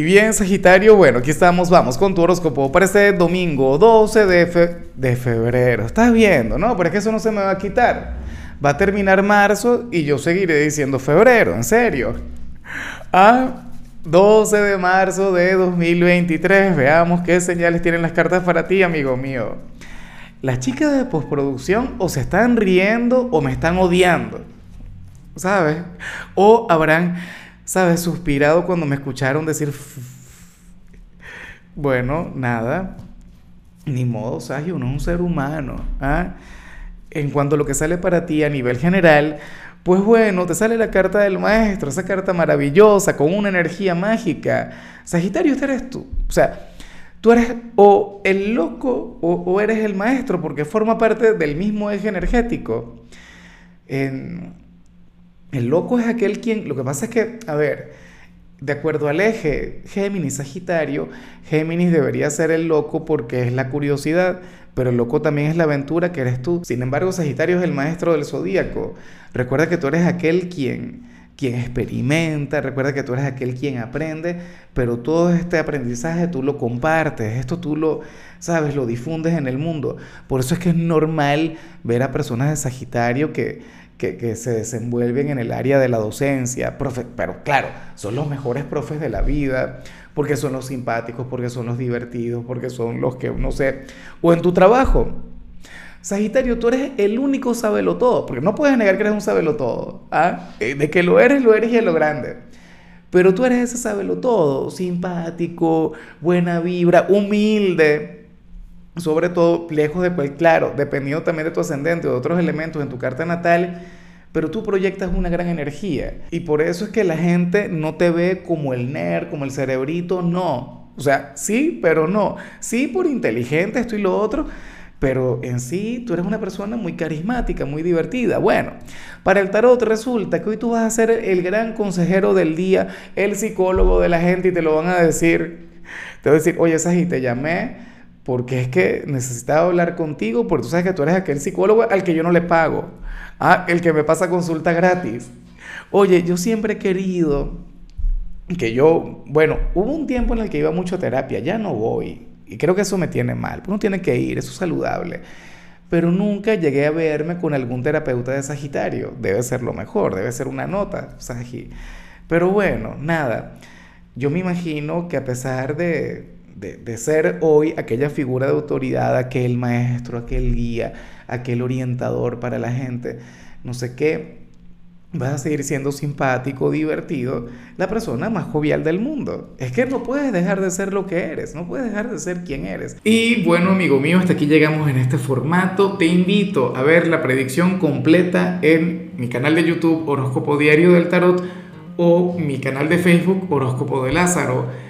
Y bien, Sagitario, bueno, aquí estamos, vamos con tu horóscopo para este domingo 12 de, febrero. Estás viendo, ¿no? Pero es que eso no se me va a quitar. Va a terminar marzo y yo seguiré diciendo febrero, en serio. Ah, 12 de marzo de 2023. Veamos qué señales tienen las cartas para ti, amigo mío. Las chicas de postproducción o se están riendo o me están odiando. ¿Sabes? O habrán ¿sabes? Suspirado cuando me escucharon decir... Bueno, nada, ni modo, Sagio, uno es un ser humano. ¿ah? En cuanto a lo que sale para ti a nivel general, pues bueno, te sale la carta del maestro, esa carta maravillosa, con una energía mágica. Sagitario, este eres tú. O sea, tú eres o el loco o, o eres el maestro, porque forma parte del mismo eje energético. En, el loco es aquel quien, lo que pasa es que, a ver, de acuerdo al eje Géminis-Sagitario, Géminis debería ser el loco porque es la curiosidad, pero el loco también es la aventura que eres tú. Sin embargo, Sagitario es el maestro del zodíaco. Recuerda que tú eres aquel quien, quien experimenta, recuerda que tú eres aquel quien aprende, pero todo este aprendizaje tú lo compartes, esto tú lo, sabes, lo difundes en el mundo. Por eso es que es normal ver a personas de Sagitario que que, se desenvuelven en el área de la docencia, pero claro, son los mejores profes de la vida, porque son los simpáticos, porque son los divertidos, porque son los que, no sé, o en tu trabajo. Sagitario, tú eres el único sabelo todo, porque no puedes negar que eres un sabelo todo. ¿ah? Eh, de que lo eres, lo eres y es lo grande. Pero tú eres ese sabelo todo, simpático, buena vibra, humilde sobre todo lejos de, pues, claro, dependiendo también de tu ascendente o de otros elementos en tu carta natal, pero tú proyectas una gran energía. Y por eso es que la gente no te ve como el nerd, como el cerebrito, no. O sea, sí, pero no. Sí, por inteligente, esto y lo otro, pero en sí tú eres una persona muy carismática, muy divertida. Bueno, para el tarot resulta que hoy tú vas a ser el gran consejero del día, el psicólogo de la gente y te lo van a decir. Te voy a decir, oye, Saji, te llamé porque es que necesitaba hablar contigo, porque tú sabes que tú eres aquel psicólogo al que yo no le pago, ah, el que me pasa consulta gratis. Oye, yo siempre he querido que yo, bueno, hubo un tiempo en el que iba mucho a terapia, ya no voy, y creo que eso me tiene mal, uno tiene que ir, eso es saludable, pero nunca llegué a verme con algún terapeuta de Sagitario, debe ser lo mejor, debe ser una nota, Sagi. Pero bueno, nada, yo me imagino que a pesar de, ser hoy aquella figura de autoridad, aquel maestro, aquel guía, aquel orientador para la gente, no sé qué, vas a seguir siendo simpático, divertido, la persona más jovial del mundo. Es que no puedes dejar de ser lo que eres, no puedes dejar de ser quien eres. Y bueno, amigo mío, hasta aquí llegamos en este formato. Te invito a ver la predicción completa en mi canal de YouTube Horóscopo Diario del Tarot o mi canal de Facebook Horóscopo de Lázaro.